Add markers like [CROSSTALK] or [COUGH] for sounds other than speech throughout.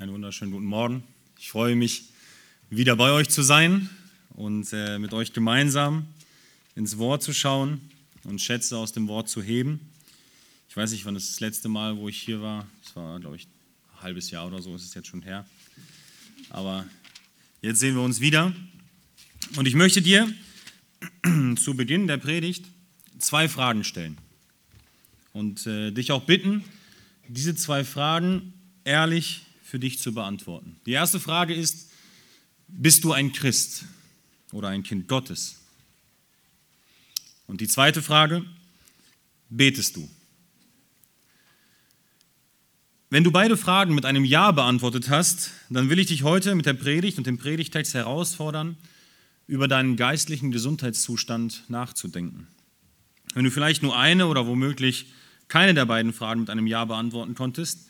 Einen wunderschönen guten Morgen. Ich freue mich, wieder bei euch zu sein und äh, mit euch gemeinsam ins Wort zu schauen und Schätze aus dem Wort zu heben. Ich weiß nicht, wann das, das letzte Mal, wo ich hier war, das war, glaube ich, ein halbes Jahr oder so, ist es jetzt schon her. Aber jetzt sehen wir uns wieder. Und ich möchte dir [CLEARS THROAT] zu Beginn der Predigt zwei Fragen stellen und äh, dich auch bitten, diese zwei Fragen ehrlich für dich zu beantworten. Die erste Frage ist, bist du ein Christ oder ein Kind Gottes? Und die zweite Frage, betest du? Wenn du beide Fragen mit einem Ja beantwortet hast, dann will ich dich heute mit der Predigt und dem Predigtext herausfordern, über deinen geistlichen Gesundheitszustand nachzudenken. Wenn du vielleicht nur eine oder womöglich keine der beiden Fragen mit einem Ja beantworten konntest,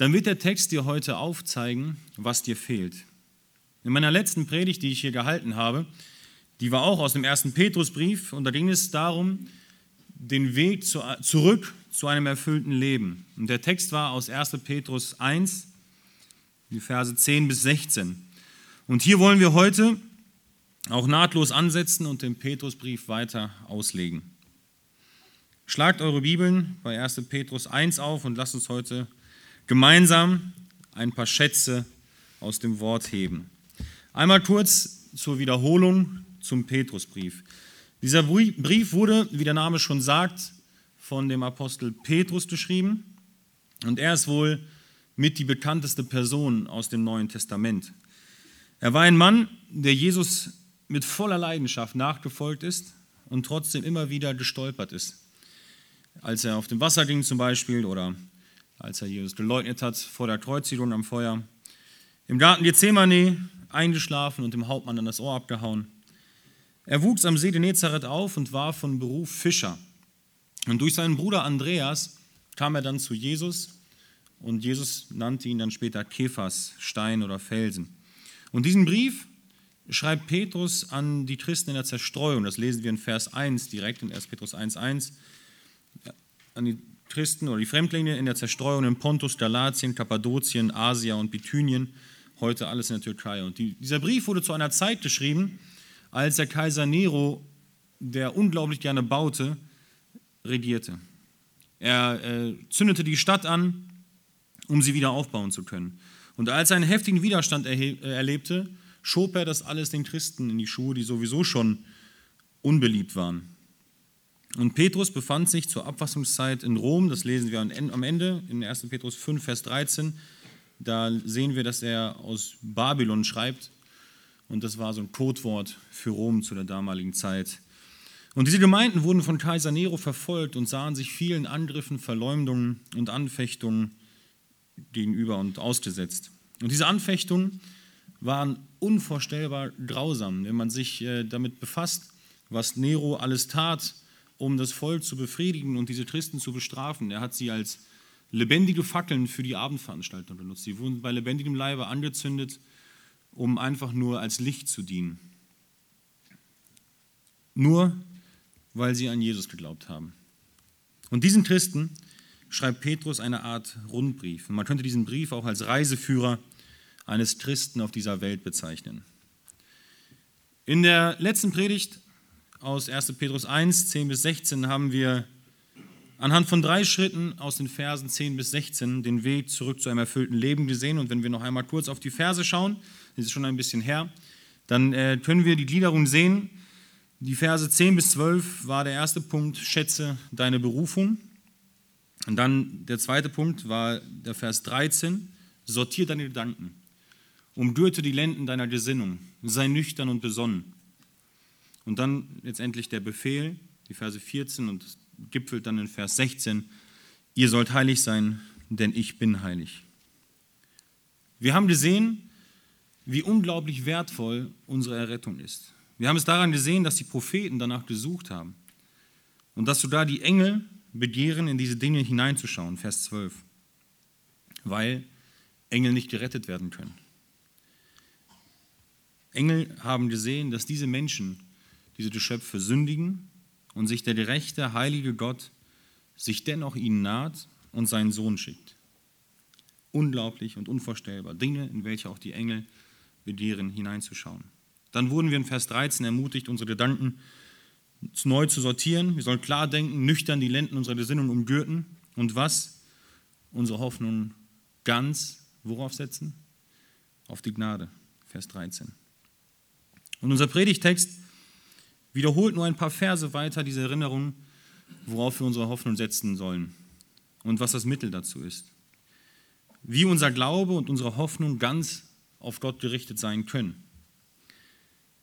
dann wird der Text dir heute aufzeigen, was dir fehlt. In meiner letzten Predigt, die ich hier gehalten habe, die war auch aus dem ersten Petrusbrief und da ging es darum, den Weg zu, zurück zu einem erfüllten Leben. Und der Text war aus 1. Petrus 1, die Verse 10 bis 16. Und hier wollen wir heute auch nahtlos ansetzen und den Petrusbrief weiter auslegen. Schlagt eure Bibeln bei 1. Petrus 1 auf und lasst uns heute gemeinsam ein paar Schätze aus dem Wort heben. Einmal kurz zur Wiederholung zum Petrusbrief. Dieser Brief wurde, wie der Name schon sagt, von dem Apostel Petrus geschrieben und er ist wohl mit die bekannteste Person aus dem Neuen Testament. Er war ein Mann, der Jesus mit voller Leidenschaft nachgefolgt ist und trotzdem immer wieder gestolpert ist. Als er auf dem Wasser ging zum Beispiel oder als er Jesus geleugnet hat vor der Kreuzigung am Feuer. Im Garten Gethsemane eingeschlafen und dem Hauptmann an das Ohr abgehauen. Er wuchs am See Genezareth auf und war von Beruf Fischer. Und durch seinen Bruder Andreas kam er dann zu Jesus und Jesus nannte ihn dann später Kephas, Stein oder Felsen. Und diesen Brief schreibt Petrus an die Christen in der Zerstreuung. Das lesen wir in Vers 1 direkt in 1. Petrus 1,1. An die Christen oder die Fremdlinge in der Zerstreuung in Pontus, Galatien, Kappadokien, Asia und Bithynien, heute alles in der Türkei. Und die, dieser Brief wurde zu einer Zeit geschrieben, als der Kaiser Nero, der unglaublich gerne baute, regierte. Er äh, zündete die Stadt an, um sie wieder aufbauen zu können. Und als er einen heftigen Widerstand äh, erlebte, schob er das alles den Christen in die Schuhe, die sowieso schon unbeliebt waren. Und Petrus befand sich zur Abfassungszeit in Rom, das lesen wir am Ende in 1. Petrus 5, Vers 13. Da sehen wir, dass er aus Babylon schreibt. Und das war so ein Codewort für Rom zu der damaligen Zeit. Und diese Gemeinden wurden von Kaiser Nero verfolgt und sahen sich vielen Angriffen, Verleumdungen und Anfechtungen gegenüber und ausgesetzt. Und diese Anfechtungen waren unvorstellbar grausam, wenn man sich äh, damit befasst, was Nero alles tat um das Volk zu befriedigen und diese Christen zu bestrafen. Er hat sie als lebendige Fackeln für die Abendveranstaltung benutzt. Sie wurden bei lebendigem Leibe angezündet, um einfach nur als Licht zu dienen. Nur weil sie an Jesus geglaubt haben. Und diesen Christen schreibt Petrus eine Art Rundbrief. Und man könnte diesen Brief auch als Reiseführer eines Christen auf dieser Welt bezeichnen. In der letzten Predigt aus 1. Petrus 1, 10 bis 16 haben wir anhand von drei Schritten aus den Versen 10 bis 16 den Weg zurück zu einem erfüllten Leben gesehen. Und wenn wir noch einmal kurz auf die Verse schauen, das ist schon ein bisschen her, dann äh, können wir die Gliederung sehen. Die Verse 10 bis 12 war der erste Punkt, schätze deine Berufung. Und dann der zweite Punkt war der Vers 13, sortiere deine Gedanken, umgürte die Lenden deiner Gesinnung, sei nüchtern und besonnen. Und dann letztendlich der Befehl, die Verse 14 und gipfelt dann in Vers 16, ihr sollt heilig sein, denn ich bin heilig. Wir haben gesehen, wie unglaublich wertvoll unsere Errettung ist. Wir haben es daran gesehen, dass die Propheten danach gesucht haben und dass sogar die Engel begehren, in diese Dinge hineinzuschauen, Vers 12, weil Engel nicht gerettet werden können. Engel haben gesehen, dass diese Menschen diese Geschöpfe sündigen und sich der gerechte, heilige Gott sich dennoch ihnen naht und seinen Sohn schickt. unglaublich und unvorstellbar. Dinge, in welche auch die Engel begehren, hineinzuschauen. Dann wurden wir in Vers 13 ermutigt, unsere Gedanken neu zu sortieren. Wir sollen klar denken, nüchtern die Lenden unserer Gesinnung umgürten. Und was? Unsere Hoffnung ganz worauf setzen? Auf die Gnade. Vers 13. Und unser Predigtext wiederholt nur ein paar Verse weiter diese Erinnerung, worauf wir unsere Hoffnung setzen sollen und was das Mittel dazu ist. Wie unser Glaube und unsere Hoffnung ganz auf Gott gerichtet sein können.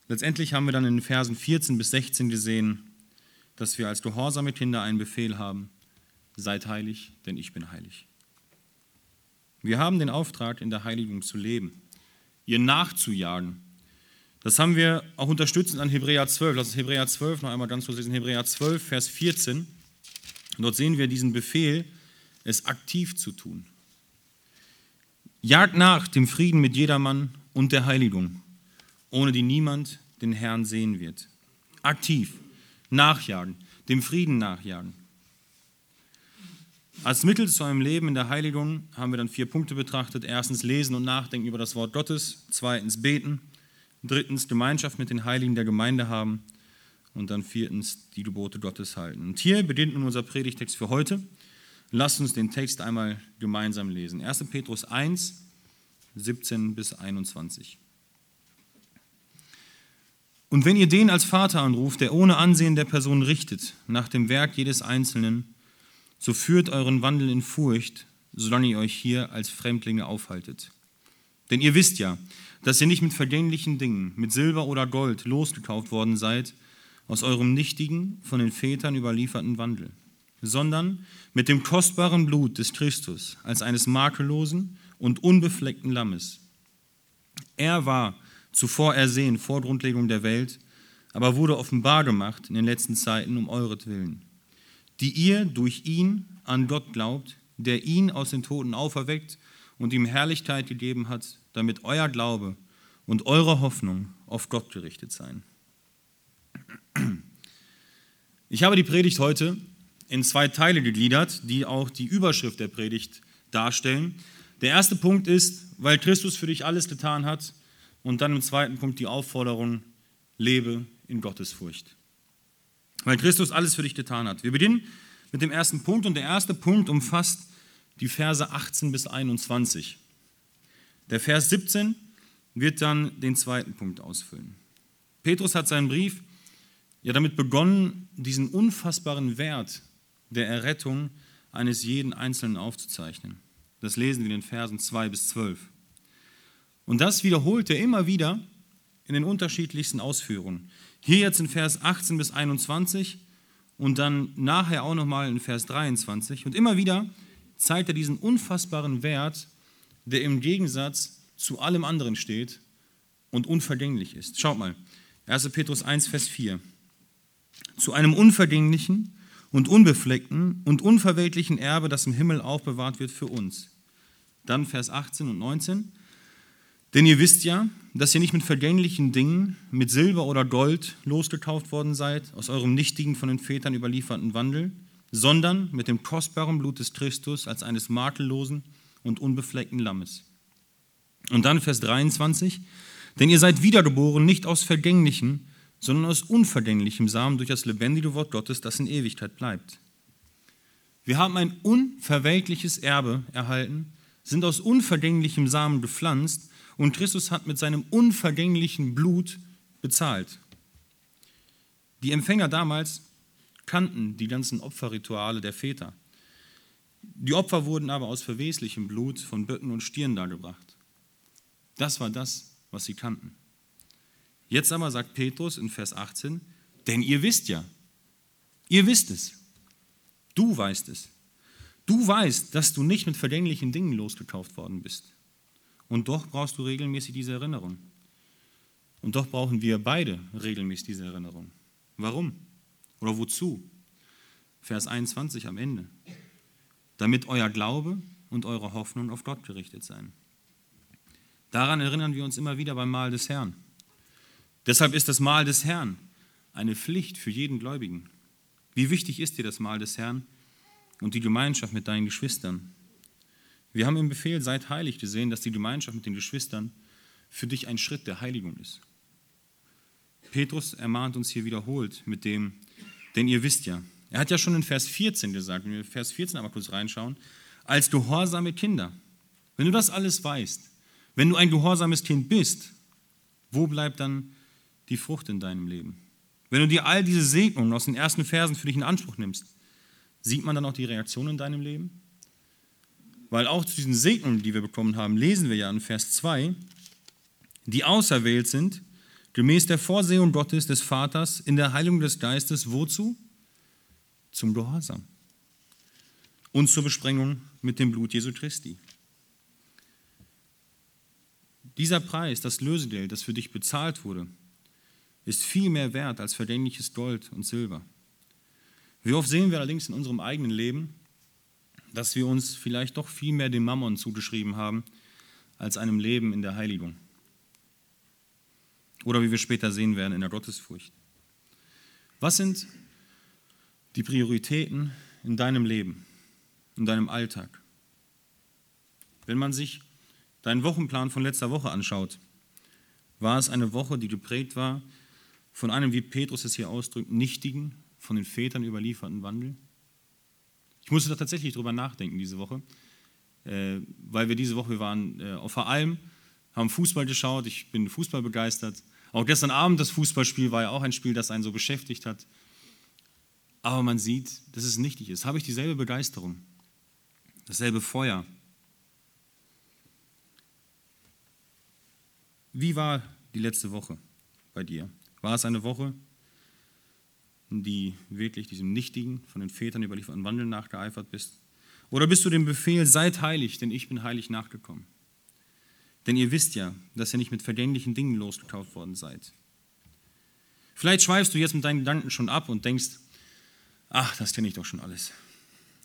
Letztendlich haben wir dann in den Versen 14 bis 16 gesehen, dass wir als gehorsame Kinder einen Befehl haben, seid heilig, denn ich bin heilig. Wir haben den Auftrag, in der Heiligung zu leben, ihr nachzujagen. Das haben wir auch unterstützend an Hebräer 12. Lass uns Hebräer 12 noch einmal ganz kurz lesen. Hebräer 12, Vers 14. Und dort sehen wir diesen Befehl, es aktiv zu tun. Jagt nach dem Frieden mit jedermann und der Heiligung, ohne die niemand den Herrn sehen wird. Aktiv, nachjagen, dem Frieden nachjagen. Als Mittel zu einem Leben in der Heiligung haben wir dann vier Punkte betrachtet. Erstens lesen und nachdenken über das Wort Gottes. Zweitens beten. Drittens Gemeinschaft mit den Heiligen der Gemeinde haben. Und dann viertens die Gebote Gottes halten. Und hier beginnt nun unser Predigtext für heute. Lasst uns den Text einmal gemeinsam lesen. 1. Petrus 1, 17 bis 21. Und wenn ihr den als Vater anruft, der ohne Ansehen der Person richtet, nach dem Werk jedes Einzelnen, so führt euren Wandel in Furcht, solange ihr euch hier als Fremdlinge aufhaltet. Denn ihr wisst ja, dass ihr nicht mit vergänglichen Dingen, mit Silber oder Gold losgekauft worden seid, aus eurem nichtigen, von den Vätern überlieferten Wandel sondern mit dem kostbaren Blut des Christus als eines makellosen und unbefleckten Lammes. Er war zuvor ersehen vor Grundlegung der Welt, aber wurde offenbar gemacht in den letzten Zeiten um euretwillen, die ihr durch ihn an Gott glaubt, der ihn aus den Toten auferweckt und ihm Herrlichkeit gegeben hat, damit euer Glaube und eure Hoffnung auf Gott gerichtet seien. Ich habe die Predigt heute in zwei Teile gegliedert, die auch die Überschrift der Predigt darstellen. Der erste Punkt ist, weil Christus für dich alles getan hat. Und dann im zweiten Punkt die Aufforderung, lebe in Gottesfurcht. Weil Christus alles für dich getan hat. Wir beginnen mit dem ersten Punkt und der erste Punkt umfasst die Verse 18 bis 21. Der Vers 17 wird dann den zweiten Punkt ausfüllen. Petrus hat seinen Brief ja damit begonnen, diesen unfassbaren Wert der Errettung eines jeden Einzelnen aufzuzeichnen. Das lesen wir in den Versen 2 bis 12. Und das wiederholt er immer wieder in den unterschiedlichsten Ausführungen. Hier jetzt in Vers 18 bis 21 und dann nachher auch nochmal in Vers 23. Und immer wieder zeigt er diesen unfassbaren Wert, der im Gegensatz zu allem anderen steht und unvergänglich ist. Schaut mal, 1. Petrus 1, Vers 4. Zu einem unvergänglichen und unbefleckten und unverweltlichen Erbe, das im Himmel aufbewahrt wird für uns. Dann Vers 18 und 19. Denn ihr wisst ja, dass ihr nicht mit vergänglichen Dingen, mit Silber oder Gold losgekauft worden seid, aus eurem nichtigen, von den Vätern überlieferten Wandel, sondern mit dem kostbaren Blut des Christus als eines makellosen und unbefleckten Lammes. Und dann Vers 23. Denn ihr seid wiedergeboren nicht aus vergänglichen, sondern aus unvergänglichem Samen durch das lebendige Wort Gottes, das in Ewigkeit bleibt. Wir haben ein unverwelkliches Erbe erhalten, sind aus unvergänglichem Samen gepflanzt und Christus hat mit seinem unvergänglichen Blut bezahlt. Die Empfänger damals kannten die ganzen Opferrituale der Väter. Die Opfer wurden aber aus verweslichem Blut von Böcken und Stieren dargebracht. Das war das, was sie kannten. Jetzt aber sagt Petrus in Vers 18, denn ihr wisst ja, ihr wisst es, du weißt es. Du weißt, dass du nicht mit vergänglichen Dingen losgekauft worden bist. Und doch brauchst du regelmäßig diese Erinnerung. Und doch brauchen wir beide regelmäßig diese Erinnerung. Warum? Oder wozu? Vers 21 am Ende. Damit euer Glaube und eure Hoffnung auf Gott gerichtet seien. Daran erinnern wir uns immer wieder beim Mahl des Herrn. Deshalb ist das Mahl des Herrn eine Pflicht für jeden Gläubigen. Wie wichtig ist dir das Mahl des Herrn und die Gemeinschaft mit deinen Geschwistern? Wir haben im Befehl, seid heilig gesehen, dass die Gemeinschaft mit den Geschwistern für dich ein Schritt der Heiligung ist. Petrus ermahnt uns hier wiederholt mit dem, denn ihr wisst ja, er hat ja schon in Vers 14 gesagt, wenn wir Vers 14 einmal kurz reinschauen, als gehorsame Kinder. Wenn du das alles weißt, wenn du ein gehorsames Kind bist, wo bleibt dann die Frucht in deinem Leben? Wenn du dir all diese Segnungen aus den ersten Versen für dich in Anspruch nimmst, sieht man dann auch die Reaktion in deinem Leben? Weil auch zu diesen Segnungen, die wir bekommen haben, lesen wir ja in Vers 2, die auserwählt sind, gemäß der Vorsehung Gottes, des Vaters, in der Heilung des Geistes, wozu? Zum Gehorsam und zur Besprengung mit dem Blut Jesu Christi. Dieser Preis, das Lösegeld, das für dich bezahlt wurde, ist viel mehr wert als vergängliches Gold und Silber. Wie oft sehen wir allerdings in unserem eigenen Leben, dass wir uns vielleicht doch viel mehr dem Mammon zugeschrieben haben als einem Leben in der Heiligung. Oder wie wir später sehen werden, in der Gottesfurcht. Was sind die Prioritäten in deinem Leben, in deinem Alltag? Wenn man sich deinen Wochenplan von letzter Woche anschaut, war es eine Woche, die geprägt war von einem, wie Petrus es hier ausdrückt, nichtigen, von den Vätern überlieferten Wandel? Ich musste da tatsächlich drüber nachdenken diese Woche, äh, weil wir diese Woche, wir waren äh, der Alm, haben Fußball geschaut, ich bin Fußball begeistert. Auch gestern Abend das Fußballspiel war ja auch ein Spiel, das einen so beschäftigt hat. Aber man sieht, dass es nichtig ist. Habe ich dieselbe Begeisterung, dasselbe Feuer, Wie war die letzte Woche bei dir? War es eine Woche, die wirklich diesem nichtigen, von den Vätern überlieferten Wandel nachgeeifert bist? Oder bist du dem Befehl, seid heilig, denn ich bin heilig nachgekommen? Denn ihr wisst ja, dass ihr nicht mit vergänglichen Dingen losgekauft worden seid. Vielleicht schweifst du jetzt mit deinen Gedanken schon ab und denkst, ach, das kenne ich doch schon alles.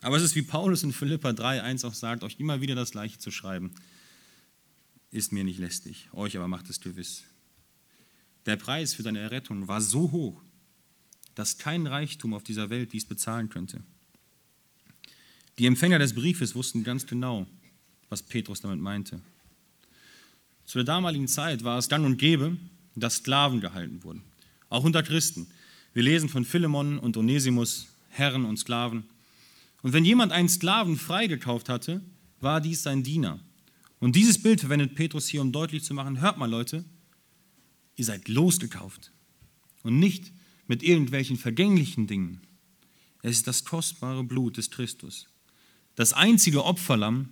Aber es ist wie Paulus in Philippa 3,1 auch sagt, euch immer wieder das Gleiche zu schreiben ist mir nicht lästig, euch aber macht es gewiss. Der Preis für deine Errettung war so hoch, dass kein Reichtum auf dieser Welt dies bezahlen könnte. Die Empfänger des Briefes wussten ganz genau, was Petrus damit meinte. Zu der damaligen Zeit war es gang und gäbe, dass Sklaven gehalten wurden, auch unter Christen. Wir lesen von Philemon und Onesimus, Herren und Sklaven. Und wenn jemand einen Sklaven freigekauft hatte, war dies sein Diener. Und dieses Bild verwendet Petrus hier, um deutlich zu machen, hört mal Leute, ihr seid losgekauft und nicht mit irgendwelchen vergänglichen Dingen. Es ist das kostbare Blut des Christus, das einzige Opferlamm,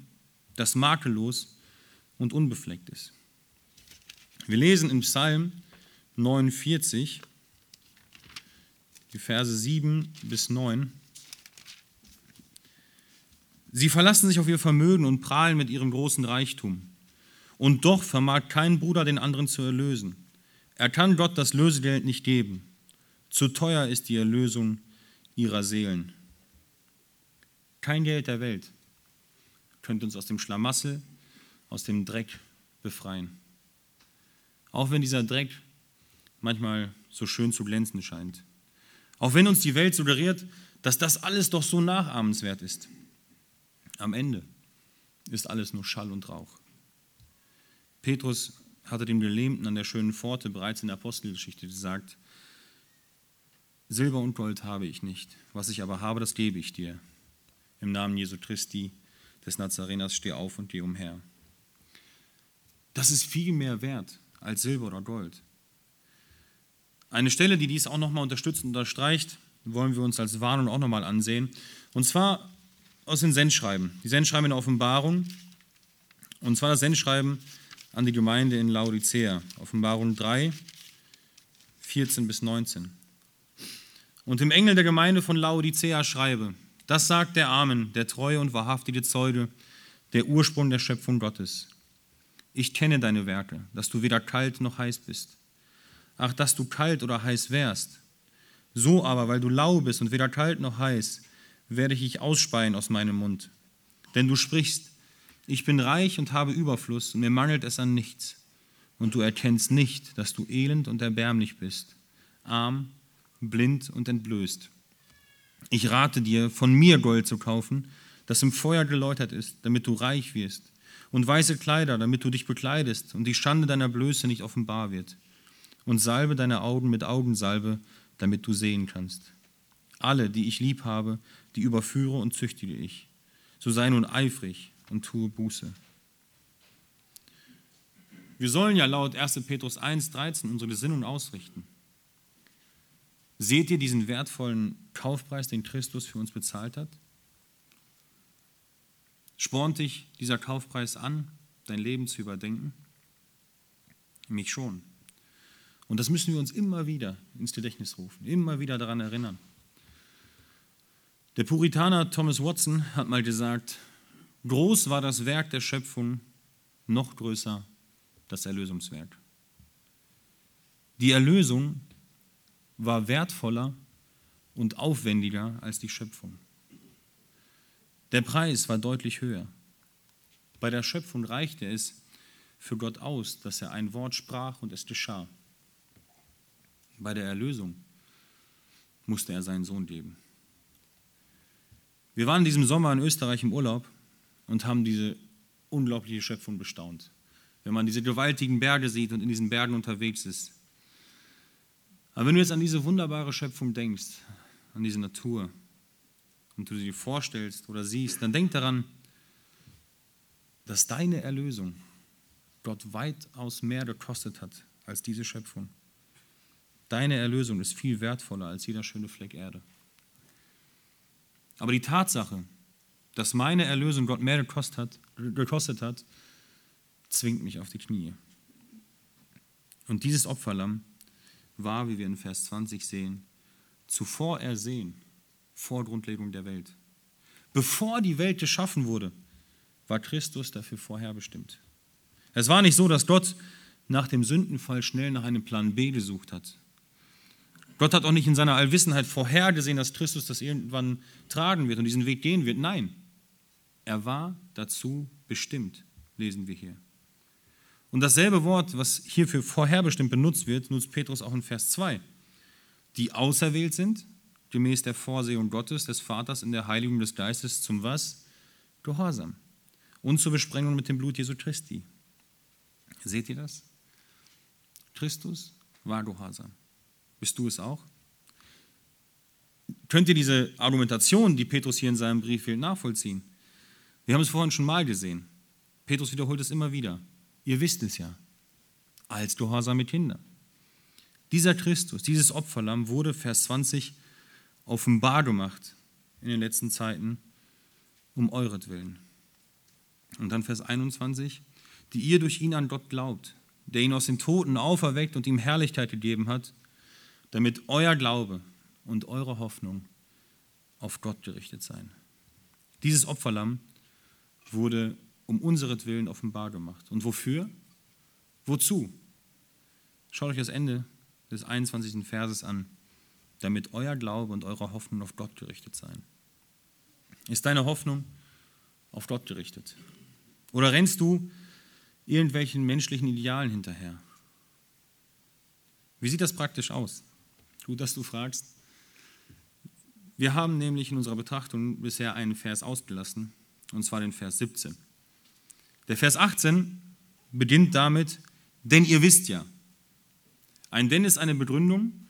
das makellos und unbefleckt ist. Wir lesen im Psalm 49, die Verse 7 bis 9. Sie verlassen sich auf ihr Vermögen und prahlen mit ihrem großen Reichtum. Und doch vermag kein Bruder den anderen zu erlösen. Er kann Gott das Lösegeld nicht geben. Zu teuer ist die Erlösung ihrer Seelen. Kein Geld der Welt könnte uns aus dem Schlamassel, aus dem Dreck befreien. Auch wenn dieser Dreck manchmal so schön zu glänzen scheint. Auch wenn uns die Welt suggeriert, dass das alles doch so nachahmenswert ist. Am Ende ist alles nur Schall und Rauch. Petrus hatte dem Gelähmten an der schönen Pforte bereits in der Apostelgeschichte gesagt, Silber und Gold habe ich nicht, was ich aber habe, das gebe ich dir. Im Namen Jesu Christi des Nazareners steh auf und geh umher. Das ist viel mehr wert als Silber oder Gold. Eine Stelle, die dies auch nochmal unterstützt und unterstreicht, wollen wir uns als Warnung auch nochmal ansehen. Und zwar aus den Sendschreiben. Die Sendschreiben in der Offenbarung. Und zwar das Sendschreiben an die Gemeinde in Laodicea. Offenbarung 3, 14 bis 19. Und dem Engel der Gemeinde von Laodicea schreibe, das sagt der Amen, der treue und wahrhaftige Zeuge, der Ursprung der Schöpfung Gottes. Ich kenne deine Werke, dass du weder kalt noch heiß bist. Ach, dass du kalt oder heiß wärst. So aber, weil du lau bist und weder kalt noch heiß, werde ich dich ausspeien aus meinem Mund. Denn du sprichst, ich bin reich und habe Überfluss und mir mangelt es an nichts. Und du erkennst nicht, dass du elend und erbärmlich bist, arm, blind und entblößt. Ich rate dir, von mir Gold zu kaufen, das im Feuer geläutert ist, damit du reich wirst, und weiße Kleider, damit du dich bekleidest und die Schande deiner Blöße nicht offenbar wird, und salbe deine Augen mit Augensalbe, damit du sehen kannst. Alle, die ich lieb habe, die überführe und züchtige ich. So sei nun eifrig und tue Buße. Wir sollen ja laut 1. Petrus 1,13 unsere Gesinnung ausrichten. Seht ihr diesen wertvollen Kaufpreis, den Christus für uns bezahlt hat? Spornt dich dieser Kaufpreis an, dein Leben zu überdenken? Mich schon. Und das müssen wir uns immer wieder ins Gedächtnis rufen, immer wieder daran erinnern. Der Puritaner Thomas Watson hat mal gesagt, groß war das Werk der Schöpfung, noch größer das Erlösungswerk. Die Erlösung war wertvoller und aufwendiger als die Schöpfung. Der Preis war deutlich höher. Bei der Schöpfung reichte es für Gott aus, dass er ein Wort sprach und es geschah. Bei der Erlösung musste er seinen Sohn geben. Wir waren in diesem Sommer in Österreich im Urlaub und haben diese unglaubliche Schöpfung bestaunt. Wenn man diese gewaltigen Berge sieht und in diesen Bergen unterwegs ist. Aber wenn du jetzt an diese wunderbare Schöpfung denkst, an diese Natur, und du sie vorstellst oder siehst, dann denk daran, dass deine Erlösung Gott weitaus mehr gekostet hat als diese Schöpfung. Deine Erlösung ist viel wertvoller als jeder schöne Fleck Erde. Aber die Tatsache, dass meine Erlösung Gott mehr gekostet hat, gekostet hat zwingt mich auf die Knie. Und dieses Opferlamm war, wie wir in Vers 20 sehen, zuvor ersehen vor Grundlegung der Welt. Bevor die Welt geschaffen wurde, war Christus dafür vorherbestimmt. Es war nicht so, dass Gott nach dem Sündenfall schnell nach einem Plan B gesucht hat. Gott hat auch nicht in seiner Allwissenheit vorhergesehen, dass Christus das irgendwann tragen wird und diesen Weg gehen wird. Nein, er war dazu bestimmt, lesen wir hier. Und dasselbe Wort, was hier für vorherbestimmt benutzt wird, nutzt Petrus auch in Vers 2. Die auserwählt sind, gemäß der Vorsehung Gottes, des Vaters in der Heiligung des Geistes zum was? Gehorsam. Und zur Besprengung mit dem Blut Jesu Christi. Seht ihr das? Christus war Gehorsam. Bist du es auch? Könnt ihr diese Argumentation, die Petrus hier in seinem Brief wählt, nachvollziehen? Wir haben es vorhin schon mal gesehen. Petrus wiederholt es immer wieder. Ihr wisst es ja. Als gehorsame Kinder. Dieser Christus, dieses Opferlamm wurde, Vers 20, offenbar gemacht in den letzten Zeiten um euretwillen. Und dann Vers 21, die ihr durch ihn an Gott glaubt, der ihn aus den Toten auferweckt und ihm Herrlichkeit gegeben hat, damit euer Glaube und eure Hoffnung auf Gott gerichtet seien. Dieses Opferlamm wurde um unseretwillen offenbar gemacht. Und wofür? Wozu? Schaut euch das Ende des 21. Verses an damit euer Glaube und eure Hoffnung auf Gott gerichtet seien. Ist deine Hoffnung auf Gott gerichtet? Oder rennst du irgendwelchen menschlichen Idealen hinterher? Wie sieht das praktisch aus? Gut, dass du fragst. Wir haben nämlich in unserer Betrachtung bisher einen Vers ausgelassen, und zwar den Vers 17. Der Vers 18 beginnt damit, denn ihr wisst ja. Ein denn ist eine Begründung,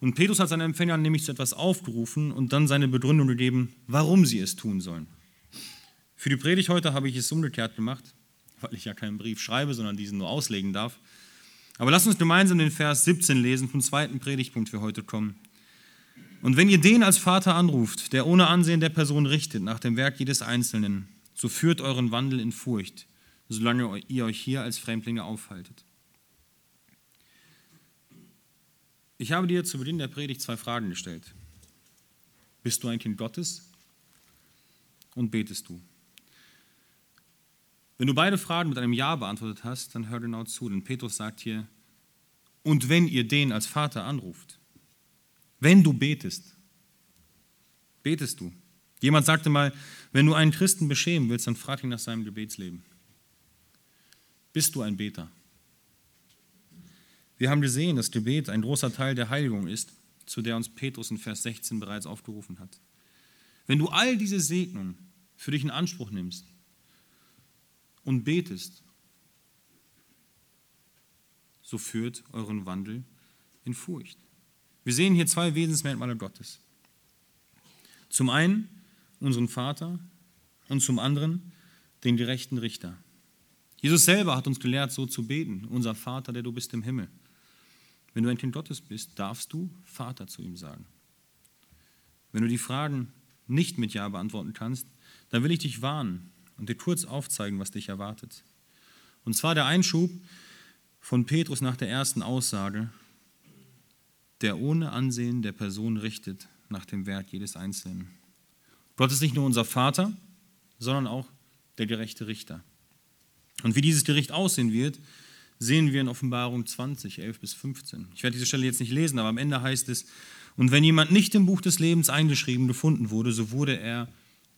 und Petrus hat seine Empfänger nämlich zu etwas aufgerufen und dann seine Begründung gegeben, warum sie es tun sollen. Für die Predigt heute habe ich es umgekehrt gemacht, weil ich ja keinen Brief schreibe, sondern diesen nur auslegen darf. Aber lasst uns gemeinsam den Vers 17 lesen, vom zweiten Predigtpunkt für heute kommen. Und wenn ihr den als Vater anruft, der ohne Ansehen der Person richtet, nach dem Werk jedes Einzelnen, so führt euren Wandel in Furcht, solange ihr euch hier als Fremdlinge aufhaltet. Ich habe dir zu Beginn der Predigt zwei Fragen gestellt. Bist du ein Kind Gottes und betest du? Wenn du beide Fragen mit einem Ja beantwortet hast, dann hör genau zu, denn Petrus sagt hier, und wenn ihr den als Vater anruft, wenn du betest, betest du. Jemand sagte mal, wenn du einen Christen beschämen willst, dann frag ihn nach seinem Gebetsleben. Bist du ein Beter? Wir haben gesehen, dass Gebet ein großer Teil der Heiligung ist, zu der uns Petrus in Vers 16 bereits aufgerufen hat. Wenn du all diese Segnungen für dich in Anspruch nimmst und betest, so führt euren Wandel in Furcht. Wir sehen hier zwei Wesensmerkmale Gottes. Zum einen unseren Vater und zum anderen den gerechten Richter. Jesus selber hat uns gelehrt, so zu beten. Unser Vater, der du bist im Himmel. Wenn du ein Kind Gottes bist, darfst du Vater zu ihm sagen. Wenn du die Fragen nicht mit Ja beantworten kannst, dann will ich dich warnen und dir kurz aufzeigen, was dich erwartet. Und zwar der Einschub von Petrus nach der ersten Aussage, der ohne Ansehen der Person richtet nach dem Wert jedes Einzelnen. Gott ist nicht nur unser Vater, sondern auch der gerechte Richter. Und wie dieses Gericht aussehen wird, sehen wir in Offenbarung 20, 11 bis 15. Ich werde diese Stelle jetzt nicht lesen, aber am Ende heißt es, und wenn jemand nicht im Buch des Lebens eingeschrieben gefunden wurde, so wurde er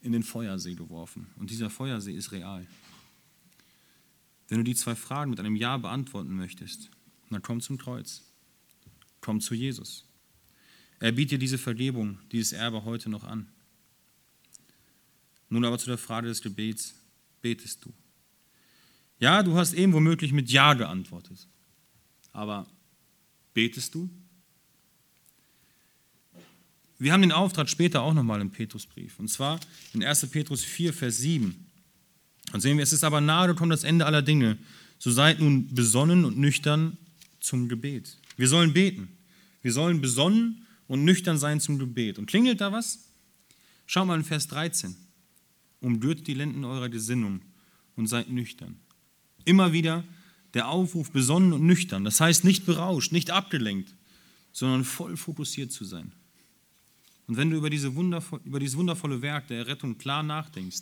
in den Feuersee geworfen. Und dieser Feuersee ist real. Wenn du die zwei Fragen mit einem Ja beantworten möchtest, dann komm zum Kreuz. Komm zu Jesus. Er bietet dir diese Vergebung, dieses Erbe heute noch an. Nun aber zu der Frage des Gebets, betest du? Ja, du hast eben womöglich mit Ja geantwortet. Aber betest du? Wir haben den Auftrag später auch nochmal im Petrusbrief. Und zwar in 1. Petrus 4, Vers 7. Und sehen wir, es ist aber nahe gekommen das Ende aller Dinge. So seid nun besonnen und nüchtern zum Gebet. Wir sollen beten. Wir sollen besonnen und nüchtern sein zum Gebet. Und klingelt da was? Schau mal in Vers 13. Umgürtet die Lenden eurer Gesinnung und seid nüchtern. Immer wieder der Aufruf, besonnen und nüchtern. Das heißt nicht berauscht, nicht abgelenkt, sondern voll fokussiert zu sein. Und wenn du über, diese über dieses wundervolle Werk der Errettung klar nachdenkst,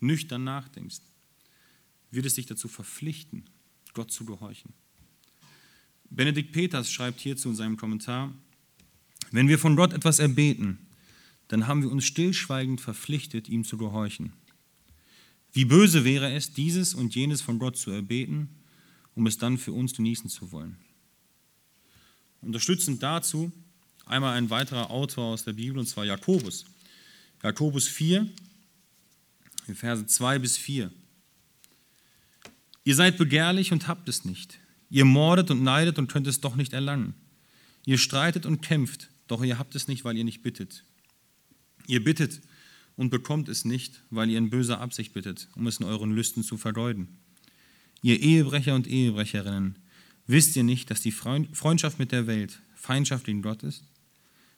nüchtern nachdenkst, wird es dich dazu verpflichten, Gott zu gehorchen. Benedikt Peters schreibt hierzu in seinem Kommentar, wenn wir von Gott etwas erbeten, dann haben wir uns stillschweigend verpflichtet, ihm zu gehorchen. Wie böse wäre es, dieses und jenes von Gott zu erbeten, um es dann für uns genießen zu wollen. Unterstützend dazu Einmal ein weiterer Autor aus der Bibel, und zwar Jakobus. Jakobus 4, Verse 2 bis 4. Ihr seid begehrlich und habt es nicht. Ihr mordet und neidet und könnt es doch nicht erlangen. Ihr streitet und kämpft, doch ihr habt es nicht, weil ihr nicht bittet. Ihr bittet und bekommt es nicht, weil ihr in böser Absicht bittet, um es in euren Lüsten zu vergeuden. Ihr Ehebrecher und Ehebrecherinnen, wisst ihr nicht, dass die Freundschaft mit der Welt Feindschaft gegen Gott ist?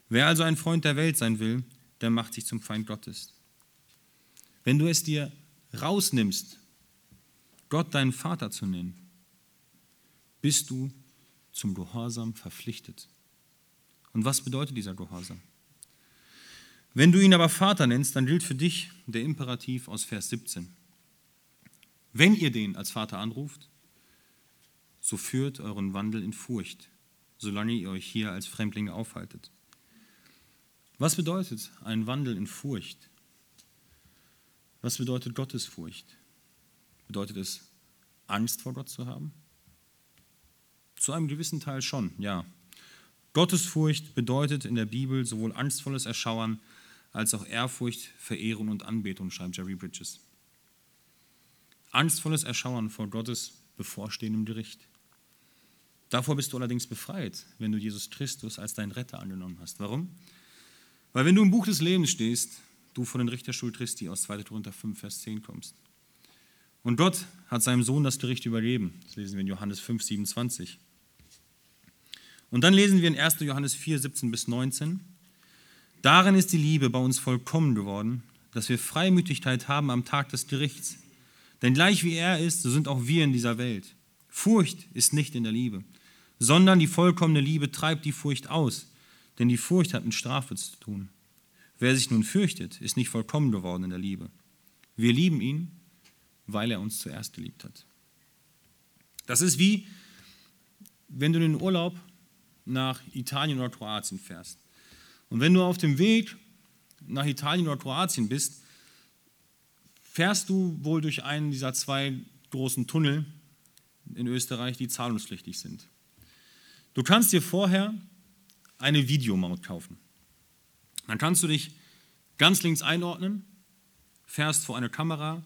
Wer also ein Freund der Welt sein will, der macht sich zum Feind Gottes. Wenn du es dir rausnimmst, Gott deinen Vater zu nennen, bist du zum Gehorsam verpflichtet. Und was bedeutet dieser Gehorsam? Wenn du ihn aber Vater nennst, dann gilt für dich der Imperativ aus Vers 17. Wenn ihr den als Vater anruft, so führt euren Wandel in Furcht, solange ihr euch hier als Fremdlinge aufhaltet. Was bedeutet ein Wandel in Furcht? Was bedeutet Gottesfurcht? Bedeutet es, Angst vor Gott zu haben? Zu einem gewissen Teil schon, ja. Gottesfurcht bedeutet in der Bibel sowohl angstvolles Erschauern als auch Ehrfurcht, Verehrung und Anbetung, schreibt Jerry Bridges. Angstvolles Erschauern vor Gottes bevorstehendem Gericht. Davor bist du allerdings befreit, wenn du Jesus Christus als dein Retter angenommen hast. Warum? Weil wenn du im Buch des Lebens stehst, du von den Richterstuhl Christi aus 2. Korinther 5, Vers 10 kommst. Und Gott hat seinem Sohn das Gericht übergeben. Das lesen wir in Johannes 5, 27. Und dann lesen wir in 1. Johannes 4, 17 bis 19. Darin ist die Liebe bei uns vollkommen geworden, dass wir Freimütigkeit haben am Tag des Gerichts. Denn gleich wie er ist, so sind auch wir in dieser Welt. Furcht ist nicht in der Liebe, sondern die vollkommene Liebe treibt die Furcht aus denn die Furcht hat mit Strafe zu tun. Wer sich nun fürchtet, ist nicht vollkommen geworden in der Liebe. Wir lieben ihn, weil er uns zuerst geliebt hat. Das ist wie, wenn du in den Urlaub nach Italien oder Kroatien fährst. Und wenn du auf dem Weg nach Italien oder Kroatien bist, fährst du wohl durch einen dieser zwei großen Tunnel in Österreich, die zahlungspflichtig sind. Du kannst dir vorher eine Videomaut kaufen. Dann kannst du dich ganz links einordnen, fährst vor einer Kamera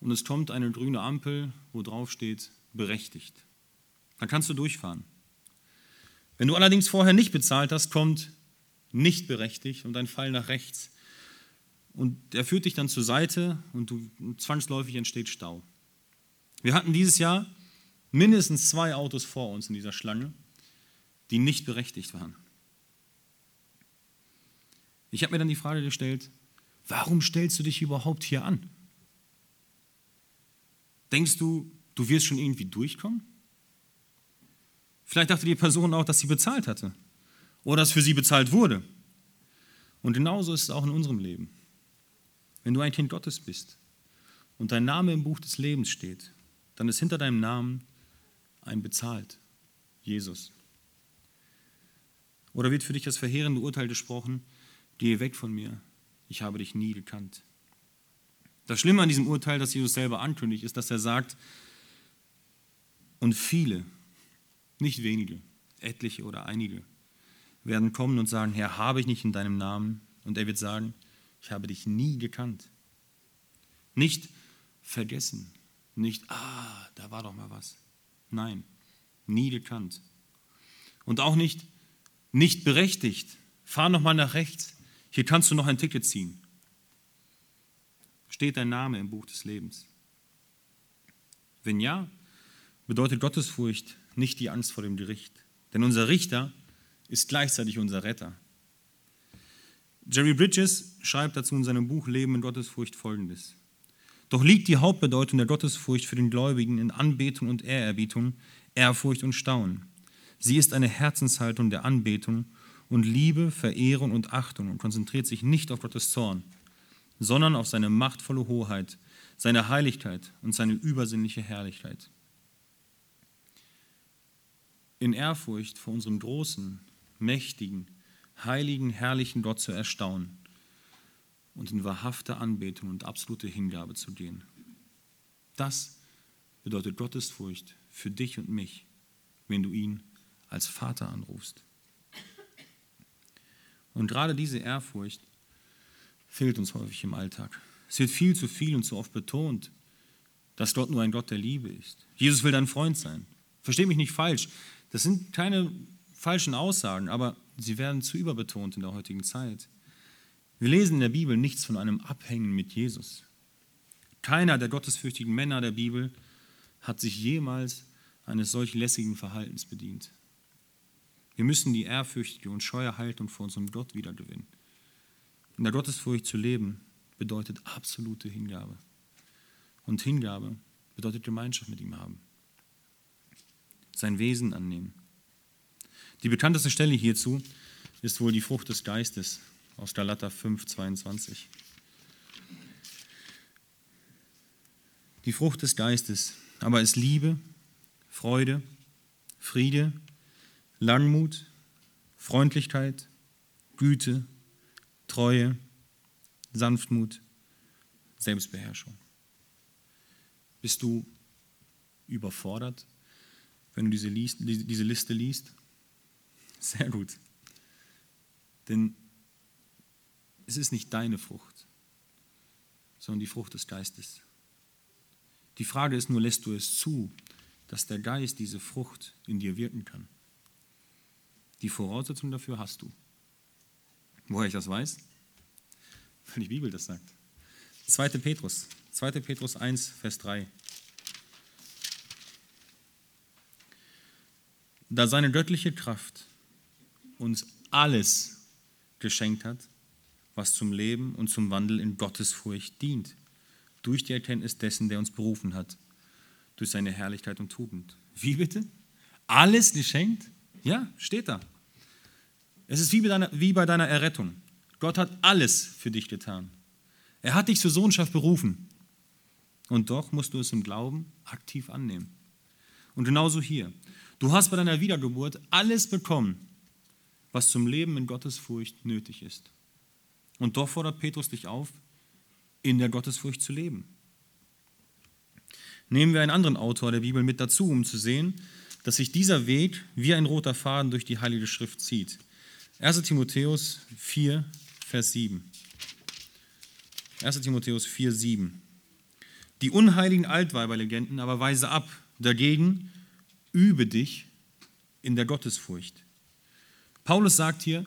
und es kommt eine grüne Ampel, wo drauf steht, berechtigt. Dann kannst du durchfahren. Wenn du allerdings vorher nicht bezahlt hast, kommt nicht berechtigt und ein Fall nach rechts. Und er führt dich dann zur Seite und du, zwangsläufig entsteht Stau. Wir hatten dieses Jahr mindestens zwei Autos vor uns in dieser Schlange, die nicht berechtigt waren. Ich habe mir dann die Frage gestellt, warum stellst du dich überhaupt hier an? Denkst du, du wirst schon irgendwie durchkommen? Vielleicht dachte die Person auch, dass sie bezahlt hatte oder dass für sie bezahlt wurde. Und genauso ist es auch in unserem Leben. Wenn du ein Kind Gottes bist und dein Name im Buch des Lebens steht, dann ist hinter deinem Namen ein bezahlt, Jesus. Oder wird für dich das verheerende Urteil gesprochen, gehe weg von mir, ich habe dich nie gekannt. Das Schlimme an diesem Urteil, das Jesus selber ankündigt, ist, dass er sagt, und viele, nicht wenige, etliche oder einige, werden kommen und sagen, Herr, habe ich nicht in deinem Namen? Und er wird sagen, ich habe dich nie gekannt. Nicht vergessen, nicht, ah, da war doch mal was. Nein, nie gekannt. Und auch nicht, nicht berechtigt. Fahr noch mal nach rechts. Hier kannst du noch ein Ticket ziehen. Steht dein Name im Buch des Lebens? Wenn ja, bedeutet Gottesfurcht nicht die Angst vor dem Gericht. Denn unser Richter ist gleichzeitig unser Retter. Jerry Bridges schreibt dazu in seinem Buch Leben in Gottesfurcht folgendes. Doch liegt die Hauptbedeutung der Gottesfurcht für den Gläubigen in Anbetung und Ehrerbietung, Ehrfurcht und Staunen. Sie ist eine Herzenshaltung der Anbetung und Liebe, Verehrung und Achtung und konzentriert sich nicht auf Gottes Zorn, sondern auf seine machtvolle Hoheit, seine Heiligkeit und seine übersinnliche Herrlichkeit in Ehrfurcht vor unserem großen, mächtigen, heiligen, herrlichen Gott zu erstaunen und in wahrhafter Anbetung und absolute Hingabe zu gehen. Das bedeutet Gottesfurcht für dich und mich, wenn du ihn als Vater anrufst. Und gerade diese Ehrfurcht fehlt uns häufig im Alltag. Es wird viel zu viel und zu oft betont, dass Gott nur ein Gott der Liebe ist. Jesus will dein Freund sein. Versteh mich nicht falsch. Das sind keine falschen Aussagen, aber sie werden zu überbetont in der heutigen Zeit. Wir lesen in der Bibel nichts von einem Abhängen mit Jesus. Keiner der gottesfürchtigen Männer der Bibel hat sich jemals eines solch lässigen Verhaltens bedient. Wir müssen die ehrfürchtige und scheue Haltung vor unserem Gott wiedergewinnen. In der Gottesfurcht zu leben bedeutet absolute Hingabe. Und Hingabe bedeutet Gemeinschaft mit ihm haben sein Wesen annehmen. Die bekannteste Stelle hierzu ist wohl die Frucht des Geistes aus Galater 5, 22. Die Frucht des Geistes aber ist Liebe, Freude, Friede, Langmut, Freundlichkeit, Güte, Treue, Sanftmut, Selbstbeherrschung. Bist du überfordert wenn du diese, Liste liest? Sehr gut. Denn es ist nicht deine Frucht, sondern die Frucht des Geistes. Die Frage ist nur, lässt du es zu, dass der Geist diese Frucht in dir wirken kann? Die Voraussetzung dafür hast du. Woher ich das weiß? Weil die Bibel das sagt. 2. Petrus, 2. Petrus 1, Vers 3. da seine göttliche Kraft uns alles geschenkt hat, was zum Leben und zum Wandel in Gottesfurcht dient, durch die Erkenntnis dessen, der uns berufen hat, durch seine Herrlichkeit und Tugend. Wie bitte? Alles geschenkt? Ja, steht da. Es ist wie bei, deiner, wie bei deiner Errettung. Gott hat alles für dich getan. Er hat dich zur Sohnschaft berufen. Und doch musst du es im Glauben aktiv annehmen. Und genauso hier. Du hast bei deiner Wiedergeburt alles bekommen, was zum Leben in Gottesfurcht nötig ist. Und doch fordert Petrus dich auf, in der Gottesfurcht zu leben. Nehmen wir einen anderen Autor der Bibel mit dazu, um zu sehen, dass sich dieser Weg wie ein roter Faden durch die Heilige Schrift zieht. 1 Timotheus 4, Vers 7. 1. Timotheus 4, 7. Die unheiligen Altweiberlegenden aber weise ab. Dagegen übe dich in der Gottesfurcht. Paulus sagt hier,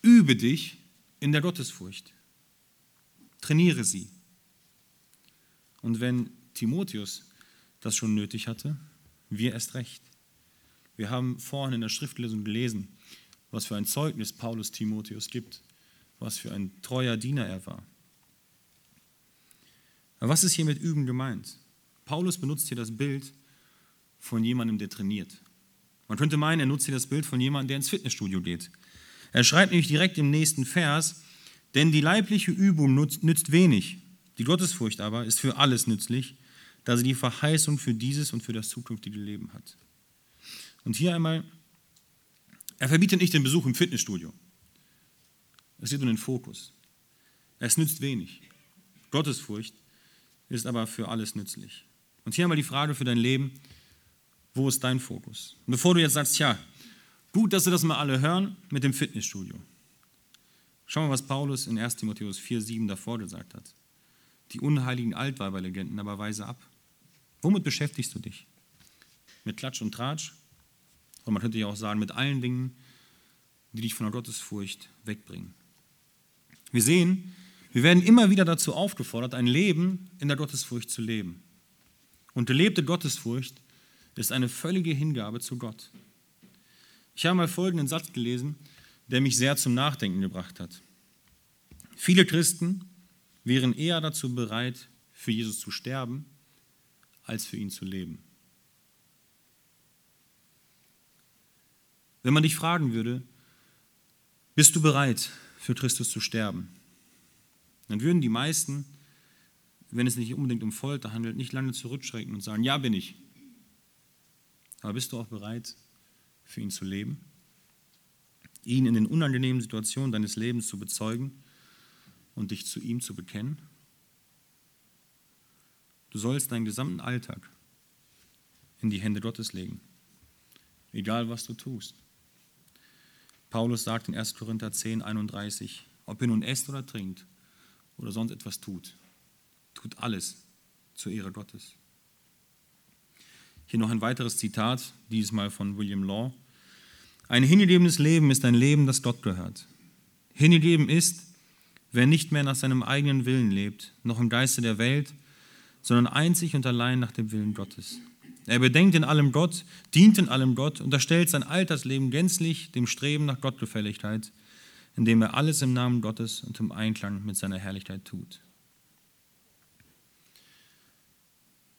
übe dich in der Gottesfurcht. Trainiere sie. Und wenn Timotheus das schon nötig hatte, wir erst recht. Wir haben vorhin in der Schriftlesung gelesen, was für ein Zeugnis Paulus Timotheus gibt, was für ein treuer Diener er war. Aber was ist hier mit Üben gemeint? Paulus benutzt hier das Bild von jemandem, der trainiert. Man könnte meinen, er nutzt hier das Bild von jemandem, der ins Fitnessstudio geht. Er schreibt nämlich direkt im nächsten Vers, denn die leibliche Übung nützt wenig, die Gottesfurcht aber ist für alles nützlich, da sie die Verheißung für dieses und für das zukünftige Leben hat. Und hier einmal, er verbietet nicht den Besuch im Fitnessstudio. Es geht um den Fokus. Es nützt wenig. Gottesfurcht ist aber für alles nützlich. Und hier einmal die Frage für dein Leben, wo ist dein Fokus? Und bevor du jetzt sagst, ja, gut, dass wir das mal alle hören mit dem Fitnessstudio. Schau mal, was Paulus in 1 Timotheus 4,7 davor gesagt hat. Die unheiligen Altweiberlegenden aber weise ab. Womit beschäftigst du dich? Mit Klatsch und Tratsch? Und man könnte ja auch sagen, mit allen Dingen, die dich von der Gottesfurcht wegbringen. Wir sehen, wir werden immer wieder dazu aufgefordert, ein Leben in der Gottesfurcht zu leben. Und gelebte Gottesfurcht ist eine völlige Hingabe zu Gott. Ich habe mal folgenden Satz gelesen, der mich sehr zum Nachdenken gebracht hat. Viele Christen wären eher dazu bereit, für Jesus zu sterben, als für ihn zu leben. Wenn man dich fragen würde, bist du bereit, für Christus zu sterben? Dann würden die meisten, wenn es nicht unbedingt um Folter handelt, nicht lange zurückschrecken und sagen, ja bin ich. Aber bist du auch bereit, für ihn zu leben? Ihn in den unangenehmen Situationen deines Lebens zu bezeugen und dich zu ihm zu bekennen? Du sollst deinen gesamten Alltag in die Hände Gottes legen, egal was du tust. Paulus sagt in 1. Korinther 10, 31, ob ihr nun esst oder trinkt oder sonst etwas tut, tut alles zur Ehre Gottes. Hier noch ein weiteres Zitat, diesmal von William Law. Ein hingegebenes Leben ist ein Leben, das Gott gehört. Hingegeben ist, wer nicht mehr nach seinem eigenen Willen lebt, noch im Geiste der Welt, sondern einzig und allein nach dem Willen Gottes. Er bedenkt in allem Gott, dient in allem Gott, unterstellt sein Altersleben gänzlich dem Streben nach Gottgefälligkeit, indem er alles im Namen Gottes und im Einklang mit seiner Herrlichkeit tut.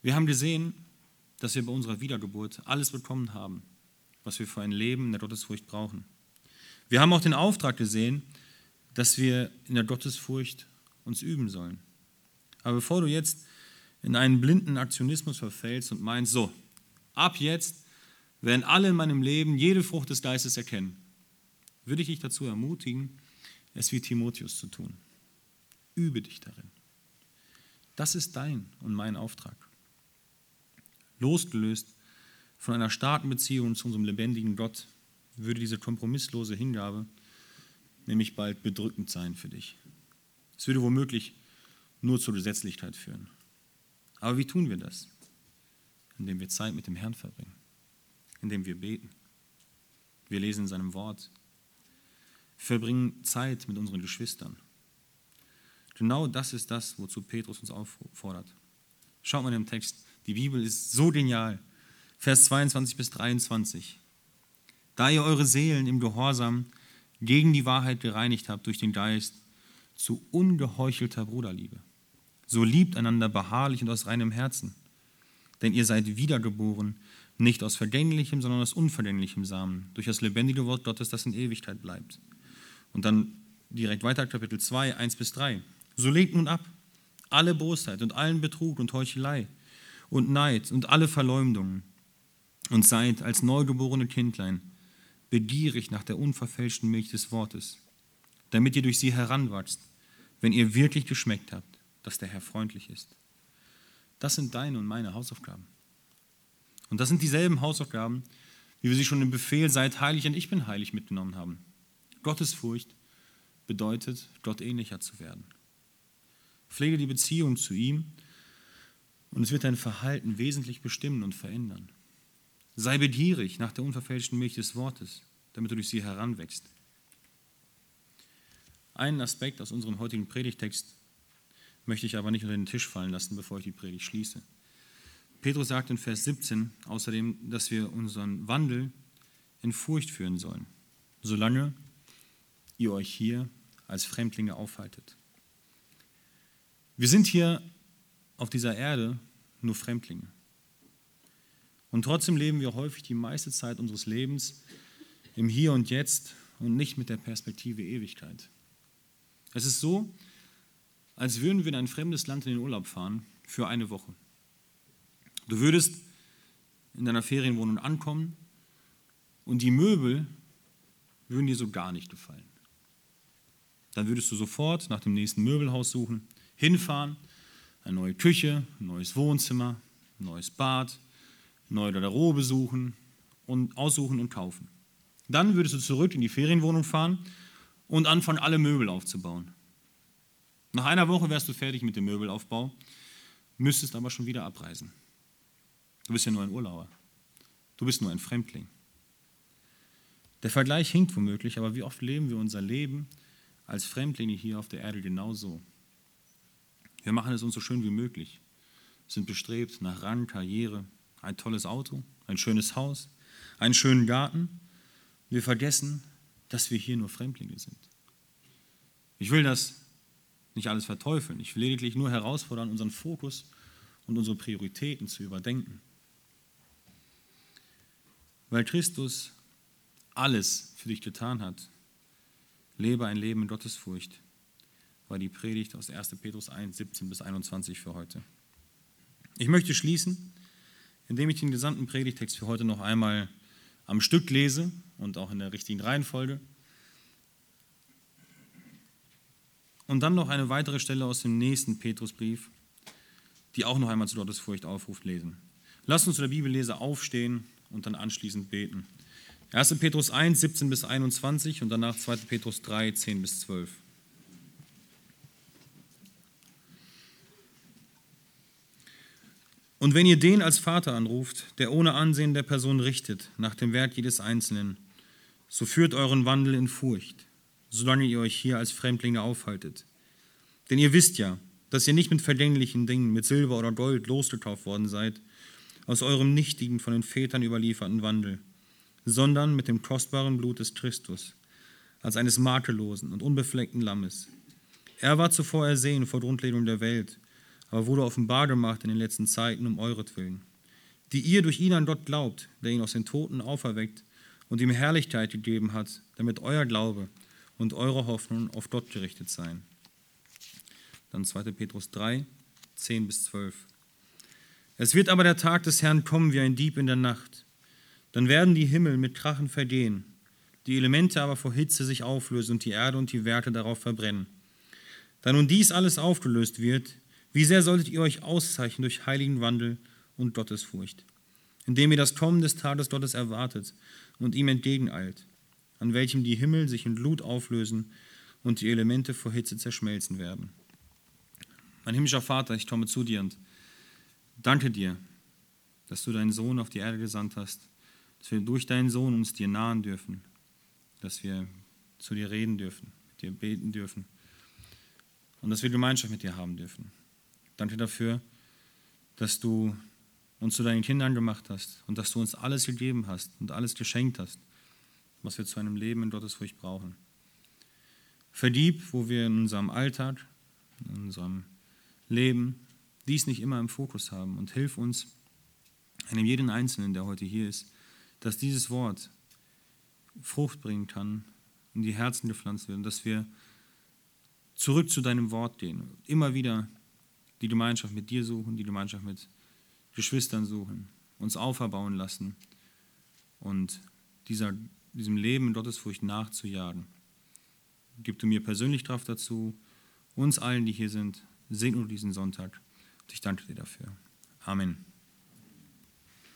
Wir haben gesehen, dass wir bei unserer Wiedergeburt alles bekommen haben, was wir für ein Leben in der Gottesfurcht brauchen. Wir haben auch den Auftrag gesehen, dass wir in der Gottesfurcht uns üben sollen. Aber bevor du jetzt in einen blinden Aktionismus verfällst und meinst, so, ab jetzt werden alle in meinem Leben jede Frucht des Geistes erkennen, würde ich dich dazu ermutigen, es wie Timotheus zu tun. Übe dich darin. Das ist dein und mein Auftrag. Losgelöst von einer starken Beziehung zu unserem lebendigen Gott würde diese kompromisslose Hingabe nämlich bald bedrückend sein für dich. Es würde womöglich nur zur Gesetzlichkeit führen. Aber wie tun wir das? Indem wir Zeit mit dem Herrn verbringen, indem wir beten. Wir lesen in seinem Wort. Verbringen Zeit mit unseren Geschwistern. Genau das ist das, wozu Petrus uns auffordert. Schaut mal im Text, die Bibel ist so genial. Vers 22 bis 23. Da ihr eure Seelen im Gehorsam gegen die Wahrheit gereinigt habt durch den Geist zu ungeheuchelter Bruderliebe. So liebt einander beharrlich und aus reinem Herzen. Denn ihr seid wiedergeboren, nicht aus vergänglichem, sondern aus unvergänglichem Samen, durch das lebendige Wort Gottes, das in Ewigkeit bleibt. Und dann direkt weiter, Kapitel 2, 1 bis 3. So legt nun ab alle Bosheit und allen Betrug und Heuchelei und Neid und alle Verleumdungen und seid als neugeborene Kindlein begierig nach der unverfälschten Milch des Wortes, damit ihr durch sie heranwachst, wenn ihr wirklich geschmeckt habt, dass der Herr freundlich ist. Das sind deine und meine Hausaufgaben. Und das sind dieselben Hausaufgaben, wie wir sie schon im Befehl Seid heilig und ich bin heilig mitgenommen haben. Gottesfurcht bedeutet, Gott ähnlicher zu werden. Pflege die Beziehung zu ihm und es wird dein Verhalten wesentlich bestimmen und verändern. Sei begierig nach der unverfälschten Milch des Wortes, damit du durch sie heranwächst. Einen Aspekt aus unserem heutigen Predigtext möchte ich aber nicht unter den Tisch fallen lassen, bevor ich die Predigt schließe. Petrus sagt in Vers 17 außerdem, dass wir unseren Wandel in Furcht führen sollen, solange ihr euch hier als Fremdlinge aufhaltet. Wir sind hier auf dieser Erde nur Fremdlinge. Und trotzdem leben wir häufig die meiste Zeit unseres Lebens im Hier und Jetzt und nicht mit der Perspektive Ewigkeit. Es ist so, als würden wir in ein fremdes Land in den Urlaub fahren für eine Woche. Du würdest in deiner Ferienwohnung ankommen und die Möbel würden dir so gar nicht gefallen. Dann würdest du sofort nach dem nächsten Möbelhaus suchen, hinfahren, eine neue Küche, ein neues Wohnzimmer, ein neues Bad, neue Garderobe suchen und aussuchen und kaufen. Dann würdest du zurück in die Ferienwohnung fahren und anfangen, alle Möbel aufzubauen. Nach einer Woche wärst du fertig mit dem Möbelaufbau, müsstest aber schon wieder abreisen. Du bist ja nur ein Urlauber. Du bist nur ein Fremdling. Der Vergleich hinkt womöglich, aber wie oft leben wir unser Leben als Fremdlinge hier auf der Erde genauso? Wir machen es uns so schön wie möglich, sind bestrebt nach Rang, Karriere, ein tolles Auto, ein schönes Haus, einen schönen Garten. Wir vergessen, dass wir hier nur Fremdlinge sind. Ich will das nicht alles verteufeln. Ich will lediglich nur herausfordern, unseren Fokus und unsere Prioritäten zu überdenken. Weil Christus alles für dich getan hat, lebe ein Leben in Gottesfurcht, war die Predigt aus 1. Petrus 1, 17 bis 21 für heute. Ich möchte schließen, indem ich den gesamten Predigtext für heute noch einmal am Stück lese und auch in der richtigen Reihenfolge. Und dann noch eine weitere Stelle aus dem nächsten Petrusbrief, die auch noch einmal zu Gottesfurcht aufruft, lesen. Lasst uns zu der Bibellese aufstehen und dann anschließend beten. 1. Petrus 1, 17 bis 21 und danach 2. Petrus 3, 10 bis 12. Und wenn ihr den als Vater anruft, der ohne Ansehen der Person richtet, nach dem Wert jedes Einzelnen, so führt euren Wandel in Furcht, solange ihr euch hier als Fremdlinge aufhaltet. Denn ihr wisst ja, dass ihr nicht mit vergänglichen Dingen, mit Silber oder Gold losgekauft worden seid, aus eurem nichtigen, von den Vätern überlieferten Wandel, sondern mit dem kostbaren Blut des Christus, als eines makellosen und unbefleckten Lammes. Er war zuvor ersehen vor Grundlegung der Welt aber wurde offenbar gemacht in den letzten Zeiten um euretwillen, die ihr durch ihn an Gott glaubt, der ihn aus den Toten auferweckt und ihm Herrlichkeit gegeben hat, damit euer Glaube und eure Hoffnung auf Gott gerichtet seien. Dann 2. Petrus 3, 10 bis 12. Es wird aber der Tag des Herrn kommen wie ein Dieb in der Nacht. Dann werden die Himmel mit Krachen vergehen, die Elemente aber vor Hitze sich auflösen und die Erde und die Werke darauf verbrennen. Da nun dies alles aufgelöst wird, wie sehr solltet ihr euch auszeichnen durch heiligen Wandel und Gottesfurcht, indem ihr das Kommen des Tages Gottes erwartet und ihm entgegeneilt, an welchem die Himmel sich in Blut auflösen und die Elemente vor Hitze zerschmelzen werden. Mein himmlischer Vater, ich komme zu dir und danke dir, dass du deinen Sohn auf die Erde gesandt hast, dass wir durch deinen Sohn uns dir nahen dürfen, dass wir zu dir reden dürfen, mit dir beten dürfen und dass wir Gemeinschaft mit dir haben dürfen. Danke dafür, dass du uns zu deinen Kindern gemacht hast und dass du uns alles gegeben hast und alles geschenkt hast, was wir zu einem Leben in Gottesfurcht brauchen. Verdieb, wo wir in unserem Alltag, in unserem Leben dies nicht immer im Fokus haben und hilf uns, einem jeden Einzelnen, der heute hier ist, dass dieses Wort Frucht bringen kann, in die Herzen gepflanzt wird und dass wir zurück zu deinem Wort gehen, immer wieder die Gemeinschaft mit dir suchen, die Gemeinschaft mit Geschwistern suchen, uns auferbauen lassen und dieser, diesem Leben in Gottesfurcht nachzujagen. Gib du mir persönlich Kraft dazu, uns allen, die hier sind, segne diesen Sonntag. Und ich danke dir dafür. Amen.